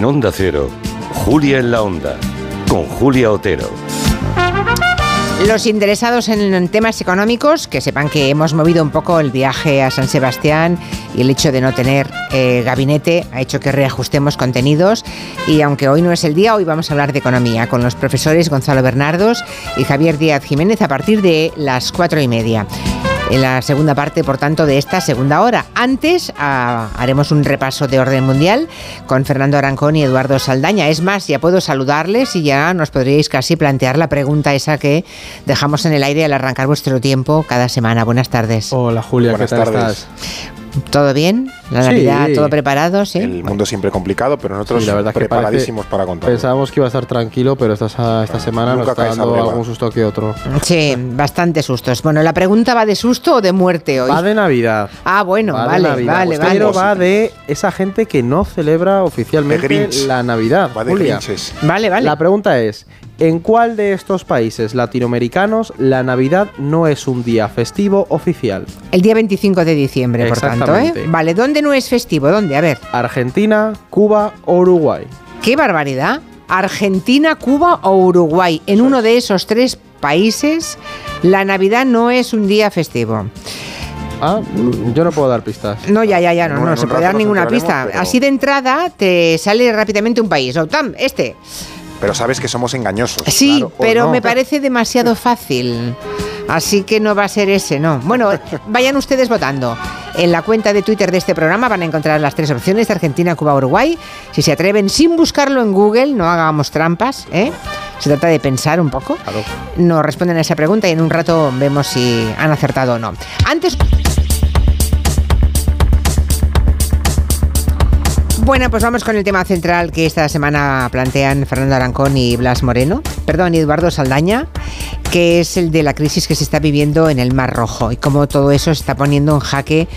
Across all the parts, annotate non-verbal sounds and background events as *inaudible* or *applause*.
En Onda Cero, Julia en la Onda, con Julia Otero. Los interesados en temas económicos, que sepan que hemos movido un poco el viaje a San Sebastián y el hecho de no tener eh, gabinete ha hecho que reajustemos contenidos y aunque hoy no es el día, hoy vamos a hablar de economía con los profesores Gonzalo Bernardos y Javier Díaz Jiménez a partir de las cuatro y media en la segunda parte, por tanto, de esta segunda hora. Antes ah, haremos un repaso de orden mundial con Fernando Arancón y Eduardo Saldaña. Es más, ya puedo saludarles y ya nos podríais casi plantear la pregunta esa que dejamos en el aire al arrancar vuestro tiempo cada semana. Buenas tardes. Hola Julia, ¿qué tal estás? ¿Todo bien? ¿La Navidad todo preparado? ¿sí? El mundo siempre complicado, pero nosotros la verdad preparadísimos para contar. Pensábamos que iba a estar tranquilo, pero esta, esta semana nos está dando algún susto que otro. Sí, bastante sustos. Bueno, ¿la pregunta va de susto o de muerte hoy? Va de Navidad. Ah, bueno, vale, vale, vale. Pero va de esa gente que no celebra oficialmente la Navidad. Va de Julia. Vale, vale. La pregunta es, ¿En cuál de estos países latinoamericanos la Navidad no es un día festivo oficial? El día 25 de diciembre, por tanto, ¿eh? Vale, ¿dónde no es festivo? ¿Dónde? A ver. Argentina, Cuba o Uruguay. ¡Qué barbaridad! Argentina, Cuba o Uruguay. En uno de esos tres países, la Navidad no es un día festivo. Ah, yo no puedo dar pistas. No, ya, ya, ya, no, no, se puede dar ninguna pista. Así de entrada te sale rápidamente un país. Tam, este pero sabes que somos engañosos. Sí, pero me parece demasiado fácil. Así que no va a ser ese, no. Bueno, *laughs* vayan ustedes votando. En la cuenta de Twitter de este programa van a encontrar las tres opciones de Argentina, Cuba, Uruguay. Si se atreven sin buscarlo en Google, no hagamos trampas, ¿eh? Se trata de pensar un poco. Nos responden a esa pregunta y en un rato vemos si han acertado o no. Antes... Bueno, pues vamos con el tema central que esta semana plantean Fernando Arancón y Blas Moreno, perdón, Eduardo Saldaña, que es el de la crisis que se está viviendo en el Mar Rojo y cómo todo eso está poniendo en jaque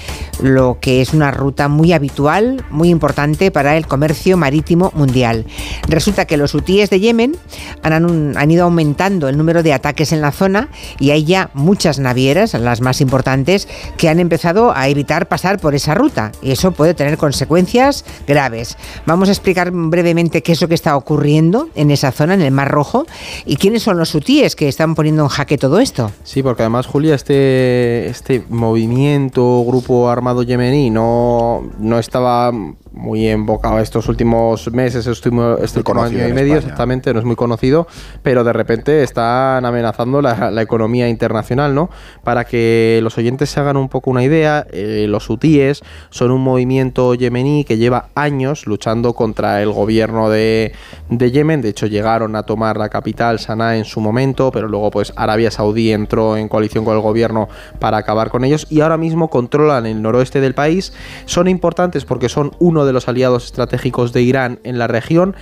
lo que es una ruta muy habitual, muy importante para el comercio marítimo mundial. Resulta que los hutíes de Yemen han, han ido aumentando el número de ataques en la zona y hay ya muchas navieras, las más importantes, que han empezado a evitar pasar por esa ruta y eso puede tener consecuencias graves Vamos a explicar brevemente qué es lo que está ocurriendo en esa zona, en el Mar Rojo, y quiénes son los hutíes que están poniendo en jaque todo esto. Sí, porque además, Julia, este, este movimiento, grupo armado yemení, no, no estaba muy embocado estos últimos meses, este último año y medio, exactamente, no es muy conocido, pero de repente están amenazando la, economía internacional, ¿no? Para que los oyentes se hagan un poco una idea, eh, los hutíes son un movimiento yemení que lleva años luchando contra el gobierno de, de Yemen, de hecho llegaron a tomar la capital, Sanaa, en su momento, pero luego pues Arabia Saudí entró en coalición con el gobierno para acabar con ellos y ahora mismo controlan el noroeste del país, son importantes porque son uno de los aliados estratégicos de Irán en la región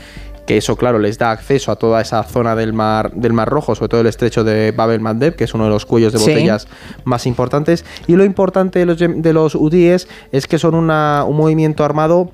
que eso claro les da acceso a toda esa zona del mar del mar Rojo, sobre todo el estrecho de Bab el Mandeb, que es uno de los cuellos de botellas más importantes. Y lo importante de los de los UDIs es que son un movimiento armado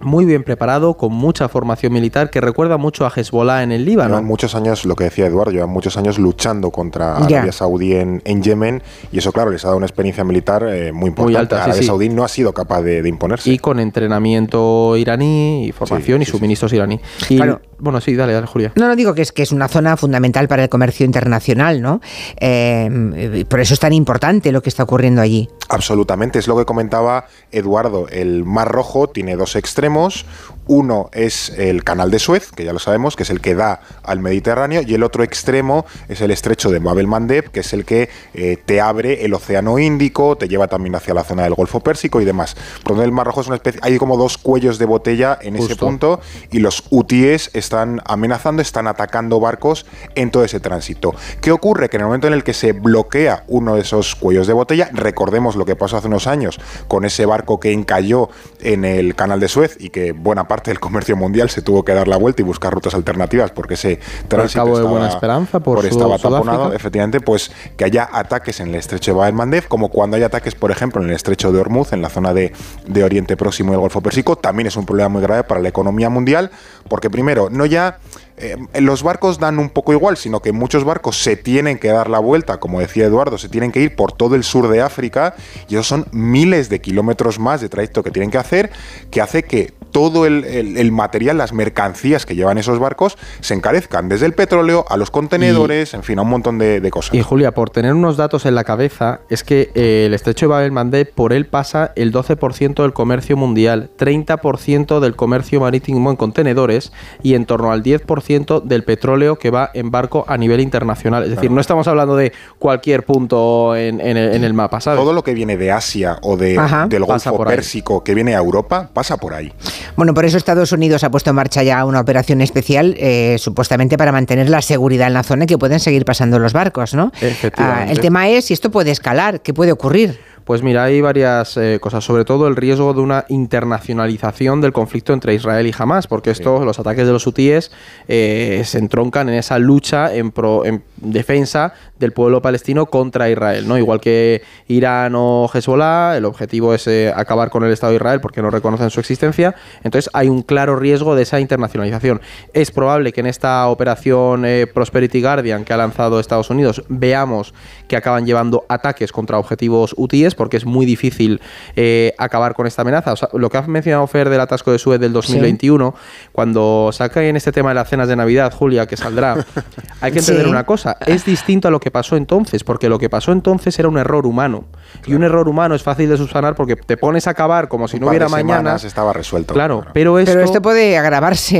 muy bien preparado, con mucha formación militar, que recuerda mucho a Hezbollah en el Líbano. Llevan muchos años, lo que decía Eduardo, llevan muchos años luchando contra Arabia Saudí en, Yemen y eso, claro, les ha dado una experiencia militar eh, muy importante. Muy alta, Arabia Saudí no ha sido capaz de, imponerse. Y con entrenamiento iraní y formación y suministros iraní. Y, Bueno, sí, dale, dale, Julia. No, no digo que es, que es una zona fundamental para el comercio internacional, ¿no? Eh, por eso es tan importante lo que está ocurriendo allí. Absolutamente, es lo que comentaba Eduardo. El Mar Rojo tiene dos extremos. Uno es el canal de Suez, que ya lo sabemos, que es el que da al Mediterráneo, y el otro extremo es el estrecho de Mabel Mandeb, que es el que eh, te abre el Océano Índico, te lleva también hacia la zona del Golfo Pérsico y demás. Por donde el Mar Rojo es una especie, hay como dos cuellos de botella en ese punto, y los hutíes están amenazando, están atacando barcos en todo ese tránsito. ¿Qué ocurre? Que en el momento en el que se bloquea uno de esos cuellos de botella, recordemos lo que pasó hace unos años con ese barco que encalló en el canal de Suez y que buena parte parte del comercio mundial se tuvo que dar la vuelta y buscar rutas alternativas porque ese tránsito estaba, de Buena Esperanza por, estaba taponado, efectivamente, pues que haya ataques en el estrecho de Bab como cuando hay ataques, por ejemplo, en el estrecho de Hormuz, en la zona de, de Oriente Próximo y el Golfo Pérsico, también es un problema muy grave para la economía mundial, porque primero, no ya eh, los barcos dan un poco igual, sino que muchos barcos se tienen que dar la vuelta, como decía Eduardo, se tienen que ir por todo el sur de África y esos son miles de kilómetros más de trayecto que tienen que hacer, que hace que todo el, material, las mercancías que llevan esos barcos se encarezcan, desde el petróleo a los contenedores, en fin, a un montón de, cosas. Y Julia, por tener unos datos en la cabeza, es que eh, el estrecho de Babel Mandeb, por él pasa el 12% del comercio mundial, 30% del comercio marítimo en contenedores y en torno al 10% del petróleo que va en barco a nivel internacional. Es decir, no estamos hablando de cualquier punto en, el, mapa, ¿sabes? Todo lo que viene de Asia o de, del Golfo Pérsico que viene a Europa pasa por ahí. Bueno, por eso Estados Unidos ha puesto en marcha ya una operación especial, eh, supuestamente para mantener la seguridad en la zona y que pueden seguir pasando los barcos, ¿no? Ah, el tema es si esto puede escalar, ¿qué puede ocurrir? Pues mira, hay varias eh, cosas, sobre todo el riesgo de una internacionalización del conflicto entre Israel y Hamas, porque esto, los ataques de los hutíes eh, se entroncan en esa lucha en, en, defensa del pueblo palestino contra Israel, ¿no? Igual que Irán o Hezbollah, el objetivo es eh, acabar con el Estado de Israel porque no reconocen su existencia, entonces hay un claro riesgo de esa internacionalización. Es probable que en esta operación Prosperity Guardian que ha lanzado Estados Unidos veamos que acaban llevando ataques contra objetivos hutíes, porque es muy difícil eh, acabar con esta amenaza. lo que ha mencionado Fer del atasco de Suez del 2021, cuando saca en este tema de las cenas de Navidad, Julia, que saldrá, *laughs* hay que entender una cosa, es distinto a lo que pasó entonces, porque lo que pasó entonces era un error humano. Y un error humano es fácil de subsanar porque te pones a acabar como si no hubiera mañana. estaba resuelto. Claro, pero esto, pero esto puede agravarse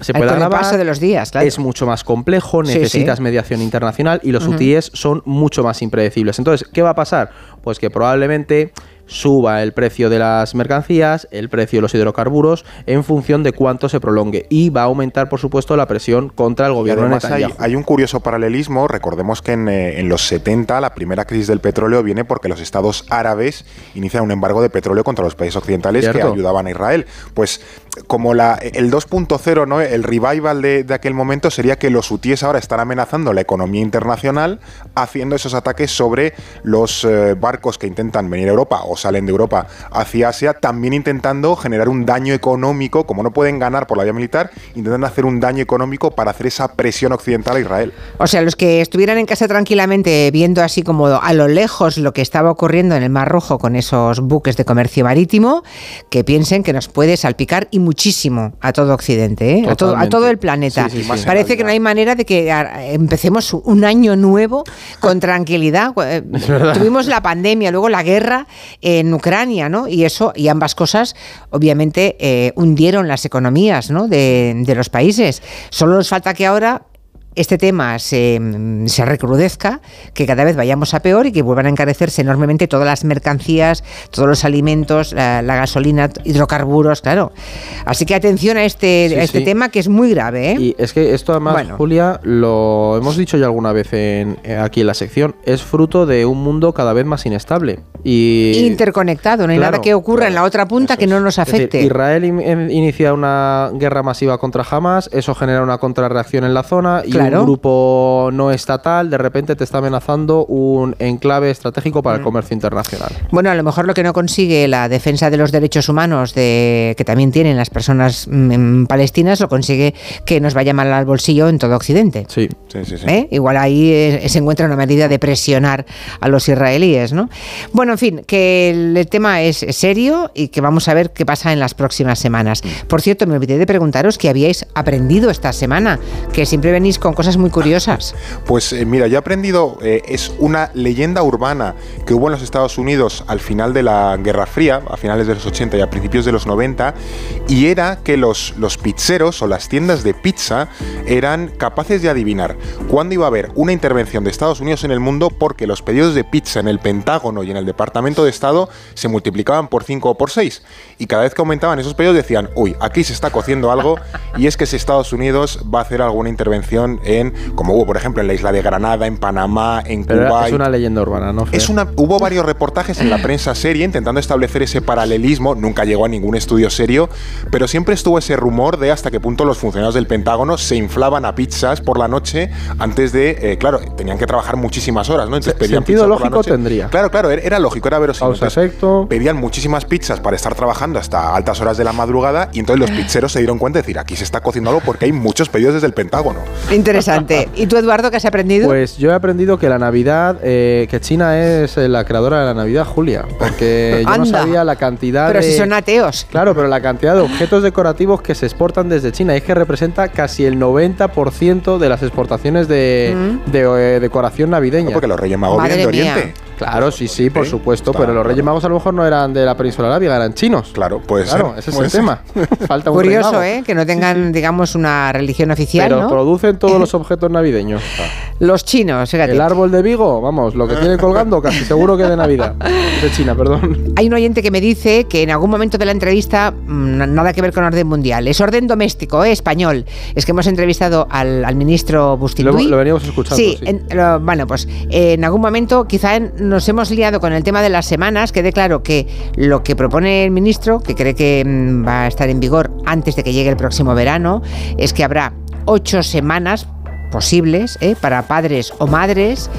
se puede agravar, paso de los días. Es mucho más complejo, necesitas mediación internacional y los UTIs son mucho más impredecibles. Entonces, ¿qué va a pasar? Pues que probablemente probablemente suba el precio de las mercancías, el precio de los hidrocarburos, en función de cuánto se prolongue. Y va a aumentar, por supuesto, la presión contra el gobierno de Hay, hay, un curioso paralelismo. Recordemos que en, eh, en, los 70 la primera crisis del petróleo viene porque los estados árabes inician un embargo de petróleo contra los países occidentales que ayudaban a Israel. Pues como la, el 2.0, ¿no? el revival de, de, aquel momento sería que los hutíes ahora están amenazando la economía internacional haciendo esos ataques sobre los eh, barcos que intentan venir a Europa o salen de Europa hacia Asia, también intentando generar un daño económico, como no pueden ganar por la vía militar, intentan hacer un daño económico para hacer esa presión occidental a Israel. O sea, los que estuvieran en casa tranquilamente viendo así como a lo lejos lo que estaba ocurriendo en el Mar Rojo con esos buques de comercio marítimo, que piensen que nos puede salpicar y muchísimo a todo Occidente, ¿eh? a, todo, a, todo, el planeta. Parece que no hay manera de que empecemos un año nuevo con tranquilidad. *laughs* Tuvimos la pandemia, luego la guerra en Ucrania, ¿no? Y eso, y ambas cosas, obviamente, eh, hundieron las economías ¿no? de, de los países. Solo nos falta que ahora este tema se, se, recrudezca, que cada vez vayamos a peor y que vuelvan a encarecerse enormemente todas las mercancías, todos los alimentos, la, gasolina, hidrocarburos, claro. Así que atención a este, este tema que es muy grave. ¿eh? Y es que esto además, Julia, lo hemos dicho ya alguna vez en, eh, aquí en la sección, es fruto de un mundo cada vez más inestable. Y, Interconectado, no hay nada que ocurra en la otra punta que no nos afecte. Israel inicia una guerra masiva contra Hamas, eso genera una contrarreacción en la zona y un grupo no estatal de repente te está amenazando un enclave estratégico para el mm. comercio internacional. Bueno, a lo mejor lo que no consigue la defensa de los derechos humanos de, que también tienen las personas mm, palestinas lo consigue que nos vaya mal al bolsillo en todo Occidente. Sí, sí, sí. ¿Eh? Igual ahí eh, se encuentra una medida de presionar a los israelíes, ¿no? Bueno, en fin, que el, tema es serio y que vamos a ver qué pasa en las próximas semanas. Mm. Por cierto, me olvidé de preguntaros qué habíais aprendido esta semana, que siempre venís con cosas muy curiosas. Pues eh, mira, yo he aprendido, eh, es una leyenda urbana que hubo en los Estados Unidos al final de la Guerra Fría, a finales de los 80 y a principios de los 90, y era que los, los pizzeros o las tiendas de pizza eran capaces de adivinar cuándo iba a haber una intervención de Estados Unidos en el mundo porque los pedidos de pizza en el Pentágono y en el Departamento de Estado se multiplicaban por 5 o por 6. Y cada vez que aumentaban esos pedidos decían, uy, aquí se está cociendo algo y es que si Estados Unidos va a hacer alguna intervención en, como hubo por ejemplo en la isla de Granada, en Panamá, en Cuba. Es una leyenda urbana, ¿no? Es una, hubo varios reportajes en la prensa seria intentando establecer ese paralelismo, nunca llegó a ningún estudio serio, pero siempre estuvo ese rumor de hasta qué punto los funcionarios del Pentágono se inflaban a pizzas por la noche antes de, eh, claro, tenían que trabajar muchísimas horas, ¿no? Entonces pedían Sentido lógico tendría. Claro, claro, era lógico, era verosímil. Pedían muchísimas pizzas para estar trabajando hasta altas horas de la madrugada y entonces los pizzeros se dieron cuenta de decir, aquí se está cociendo algo porque hay muchos pedidos desde el Pentágono. Interesante interesante. ¿Y tú, Eduardo, qué has aprendido? Pues yo he aprendido que la Navidad, eh, que China es eh, la creadora de la Navidad, Julia. Porque yo no sabía la cantidad pero de. Pero si son ateos. Claro, pero la cantidad de objetos decorativos que se exportan desde China. es que representa casi el 90% de las exportaciones de, mm. eh, decoración navideña. porque los Reyes Magos vienen de Oriente. Claro, sí, sí, por supuesto, pero los Reyes Magos a lo mejor no eran de la península arábiga, eran chinos. Claro, pues Claro, ese es el tema. *laughs* Falta un Curioso, ¿eh? Que no tengan, digamos, una religión oficial, Pero producen todos *laughs* los objetos navideños. Los chinos, fíjate. El árbol de Vigo, vamos, lo que tiene colgando, casi seguro que de Navidad. De China, perdón. Hay un oyente que me dice que en algún momento de la entrevista, mm, nada que ver con orden mundial, es orden doméstico, ¿eh? español. Es que hemos entrevistado al, ministro Bustinduy. Lo, lo, veníamos escuchando. Sí, bueno, pues en algún momento quizá nos hemos liado con el tema de las semanas, quede claro que lo que propone el ministro, que cree que mm, va a estar en vigor antes de que llegue el próximo verano, es que habrá ocho semanas posibles ¿eh? para padres o madres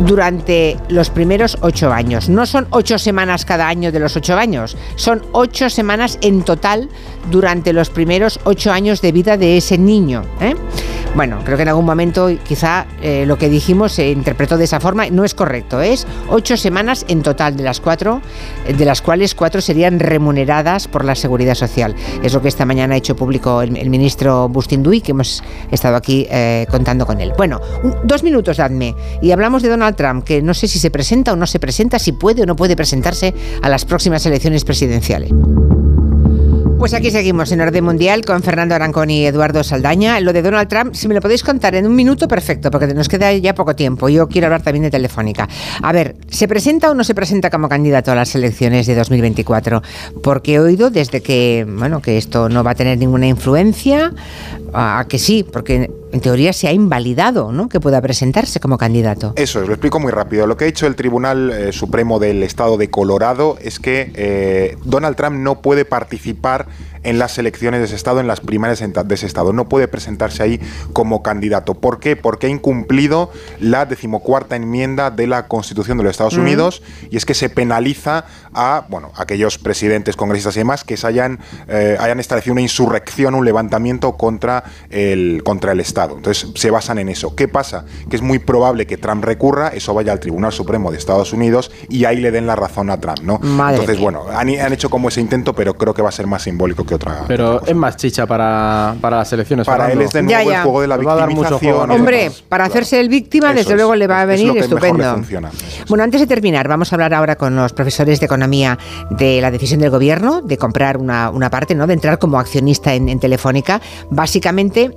durante los primeros ocho años. No son ocho semanas cada año de los ocho años, son ocho semanas en total durante los primeros ocho años de vida de ese niño. ¿eh? Bueno, creo que en algún momento quizá eh, lo que dijimos se interpretó de esa forma. No es correcto. Es ocho semanas en total de las cuatro, de las cuales cuatro serían remuneradas por la Seguridad Social. Es lo que esta mañana ha hecho público el, ministro Bustinduy, que hemos estado aquí eh, contando con él. Bueno, dos minutos dadme y hablamos de Donald Trump, que no sé si se presenta o no se presenta, si puede o no puede presentarse a las próximas elecciones presidenciales. Pues aquí seguimos en Orden Mundial con Fernando Arancón y Eduardo Saldaña. Lo de Donald Trump, si me lo podéis contar en un minuto, perfecto, porque nos queda ya poco tiempo. Yo quiero hablar también de Telefónica. A ver, ¿se presenta o no se presenta como candidato a las elecciones de 2024? Porque he oído desde que, bueno, que esto no va a tener ninguna influencia, a que sí, porque en teoría se ha invalidado ¿no? que pueda presentarse como candidato. Eso, os lo explico muy rápido. Lo que ha hecho el Tribunal eh, Supremo del Estado de Colorado es que eh, Donald Trump no puede participar en las elecciones de ese estado, en las primarias de ese estado. No puede presentarse ahí como candidato. ¿Por qué? Porque ha incumplido la decimocuarta enmienda de la Constitución de los Estados Unidos y es que se penaliza a bueno, aquellos presidentes, congresistas y demás que se hayan, eh, hayan establecido una insurrección, un levantamiento contra el, contra el Estado. Entonces se basan en eso. ¿Qué pasa? Que es muy probable que Trump recurra, eso vaya al Tribunal Supremo de Estados Unidos y ahí le den la razón a Trump, ¿no? Entonces, bueno, han, han, hecho como ese intento, pero creo que va a ser más simbólico que otra. Pero es más chicha para, para las elecciones. Para él es de nuevo el juego de la victimización. Hombre, para hacerse el víctima, desde luego le va a venir estupendo. bueno, antes de terminar, vamos a hablar ahora con los profesores de economía de la decisión del gobierno de comprar una, una parte, ¿no? De entrar como accionista en, Telefónica, básicamente básicamente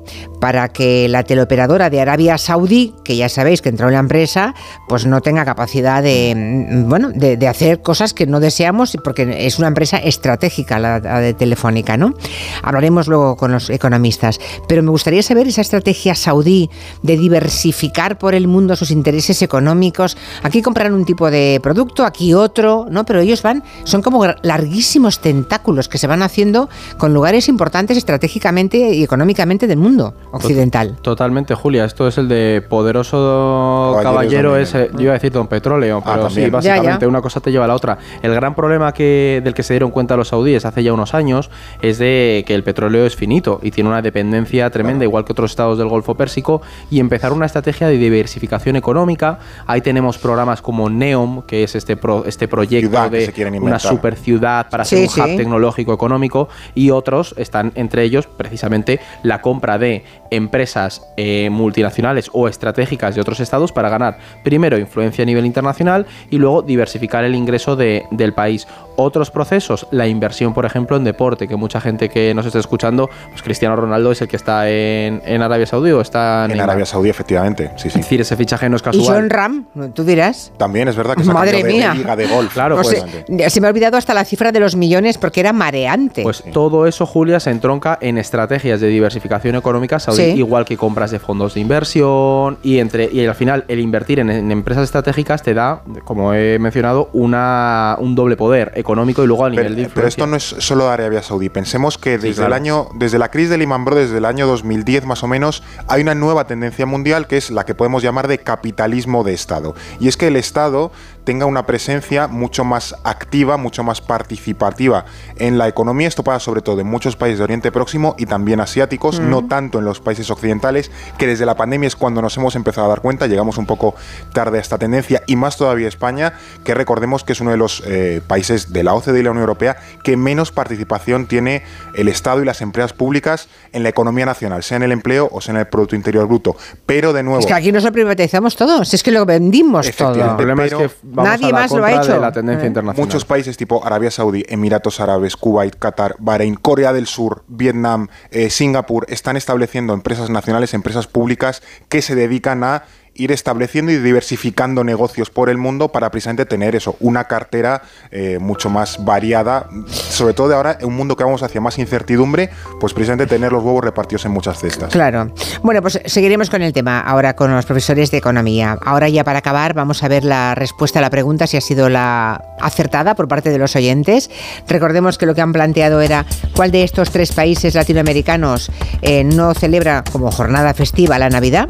para que la teleoperadora de Arabia Saudí, que ya sabéis que entró en la empresa, pues no tenga capacidad de, mm, bueno, de, hacer cosas que no deseamos, porque es una empresa estratégica la de Telefónica, ¿no? Hablaremos luego con los economistas. Pero me gustaría saber esa estrategia saudí de diversificar por el mundo sus intereses económicos. Aquí compran un tipo de producto, aquí otro, ¿no? Pero ellos van, son como larguísimos tentáculos que se van haciendo con lugares importantes estratégicamente y económicamente del mundo occidental. Totalmente, Julia. Esto es el de poderoso caballero, ese, yo iba a decir don petróleo, ah, pero sí, básicamente una cosa te lleva a la otra. El gran problema que, del que se dieron cuenta los saudíes hace ya unos años es de que el petróleo es finito y tiene una dependencia tremenda, igual que otros estados del Golfo Pérsico, y empezar una estrategia de diversificación económica. Ahí tenemos programas como NEOM, que es este, este proyecto de una super ciudad para ser un hub tecnológico económico, y otros están entre ellos precisamente la compra de empresas eh, multinacionales o estratégicas de otros estados para ganar primero influencia a nivel internacional y luego diversificar el ingreso de, del país. Otros procesos, la inversión, por ejemplo, en deporte, que mucha gente que nos está escuchando, pues Cristiano Ronaldo es el que está en, Arabia Saudí o está en, Arabia Saudí, efectivamente. Sí, sí. Es decir, ese fichaje no es casual. Y John Ram, tú dirás. También es verdad que se Madre mía. De liga de golf. Claro, pues, se, me ha olvidado hasta la cifra de los millones porque era mareante. Pues todo eso, Julia, se entronca en estrategias de diversificación económica saudí, igual que compras de fondos de inversión y entre y al final el invertir en, en, empresas estratégicas te da, como he mencionado, una, un doble poder económico y luego a nivel pero, esto no es solo de Arabia Saudí. Pensemos que desde el año, desde la crisis de Lehman Brothers, desde el año 2010 más o menos, hay una nueva tendencia mundial que es la que podemos llamar de capitalismo de Estado. Y es que el Estado tenga una presencia mucho más activa, mucho más participativa en la economía. Esto pasa sobre todo en muchos países de Oriente Próximo y también asiáticos, no tanto en los países occidentales que desde la pandemia es cuando nos hemos empezado a dar cuenta, llegamos un poco tarde a esta tendencia, y más todavía España, que recordemos que es uno de los eh, países de la OCDE y la Unión Europea que menos participación tiene el Estado y las empresas públicas en la economía nacional, sea en el empleo o sea en el Producto Interior Bruto. Pero de nuevo... Es que aquí nos lo privatizamos todo, es que lo vendimos todo. El problema es que nadie más lo ha hecho. la tendencia Eh. internacional. Muchos países tipo Arabia Saudí, Emiratos Árabes, Kuwait, Qatar, Bahrein, Corea del Sur, Vietnam, eh, Singapur están estableciendo empresas nacionales, empresas públicas que se dedican a ir estableciendo y diversificando negocios por el mundo para precisamente tener eso, una cartera eh, mucho más variada, sobre todo de ahora en un mundo que vamos hacia más incertidumbre, pues precisamente tener los huevos repartidos en muchas cestas. Claro. Bueno, pues seguiremos con el tema ahora con los profesores de economía. Ahora ya para acabar vamos a ver la respuesta a la pregunta si ha sido la acertada por parte de los oyentes. Recordemos que lo que han planteado era cuál de estos tres países latinoamericanos eh, no celebra como jornada festiva la Navidad.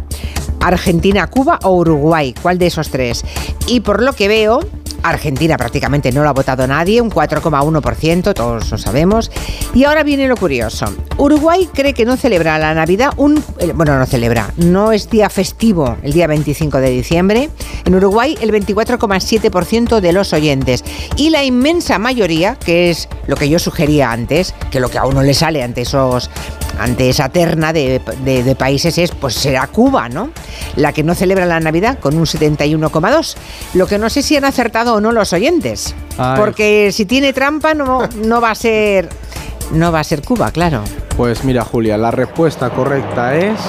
Argentina, Cuba o Uruguay. ¿Cuál de esos tres? Y por lo que veo, Argentina prácticamente no lo ha votado nadie, un 4,1%, todos lo sabemos. Y ahora viene lo curioso. Uruguay cree que no celebra la Navidad, un, bueno, no celebra, no es día festivo el día 25 de diciembre. En Uruguay el 24,7% de los oyentes. Y la inmensa mayoría, que es lo que yo sugería antes, que lo que a uno le sale ante esos ante esa terna de, de, países es, pues será Cuba, ¿no? La que no celebra la Navidad con un 71,2. Lo que no sé si han acertado o no los oyentes. Ay. Porque si tiene trampa no, no va a ser. No va a ser Cuba, claro. Pues mira, Julia, la respuesta correcta es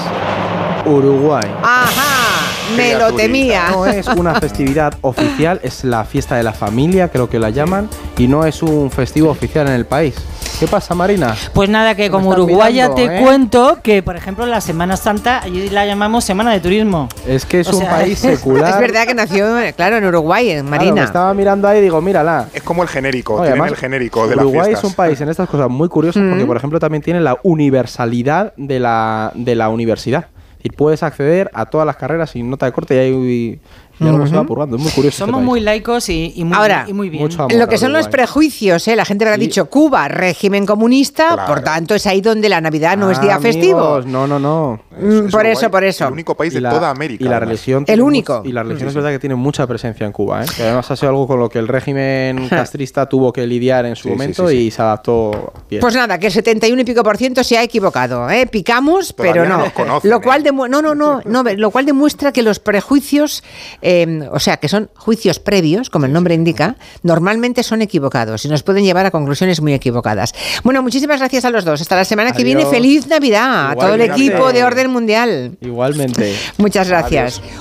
Uruguay. ¡Ajá! Me lo temía. No es una festividad *laughs* oficial, es la fiesta de la familia, creo que la llaman, y no es un festivo oficial en el país. ¿Qué pasa, Marina? Pues nada, que como uruguaya te ¿eh? cuento que, por ejemplo, la Semana Santa, allí la llamamos Semana de Turismo. Es que es o un sea, país *laughs* secular. Es verdad que nació, claro, en Uruguay, en Marina. Claro, estaba mirando ahí y digo, mírala. Es como el genérico, Oye, tienen el genérico de Uruguay las fiestas. es un país en estas cosas muy curiosas mm. porque, por ejemplo, también tiene la universalidad de la, de la universidad. Y puedes acceder a todas las carreras sin nota de corte y hay y algo uh -huh. se va apurrando. Es muy curioso. Somos este muy laicos y, y, muy, Ahora, y muy bien. Mucho amor lo que son los prejuicios, ¿eh? la gente habrá sí. dicho Cuba, régimen comunista, claro. por tanto es ahí donde la Navidad no ah, es día amigos, festivo. No, no, no. Es, es por eso, por eso. El único país de la, toda América. Y la religión. El único. y la religión sí, es verdad que tiene mucha presencia en Cuba. ¿eh? Que además ha sido algo con lo que el régimen *laughs* castrista tuvo que lidiar en su momento y se adaptó bien. Pues nada, que el 71 y pico por ciento se ha equivocado. ¿eh? Picamos, Todavía pero no. Conocen, lo cual ¿eh? no, no, no, no, lo cual demuestra que los prejuicios, eh, o sea, que son juicios previos, como el nombre indica, normalmente son equivocados y nos pueden llevar a conclusiones muy equivocadas. Bueno, muchísimas gracias a los dos. Hasta la semana Adiós. que viene. Feliz Navidad a todo el equipo de Orden Mundial. Igualmente. Muchas gracias. Adiós.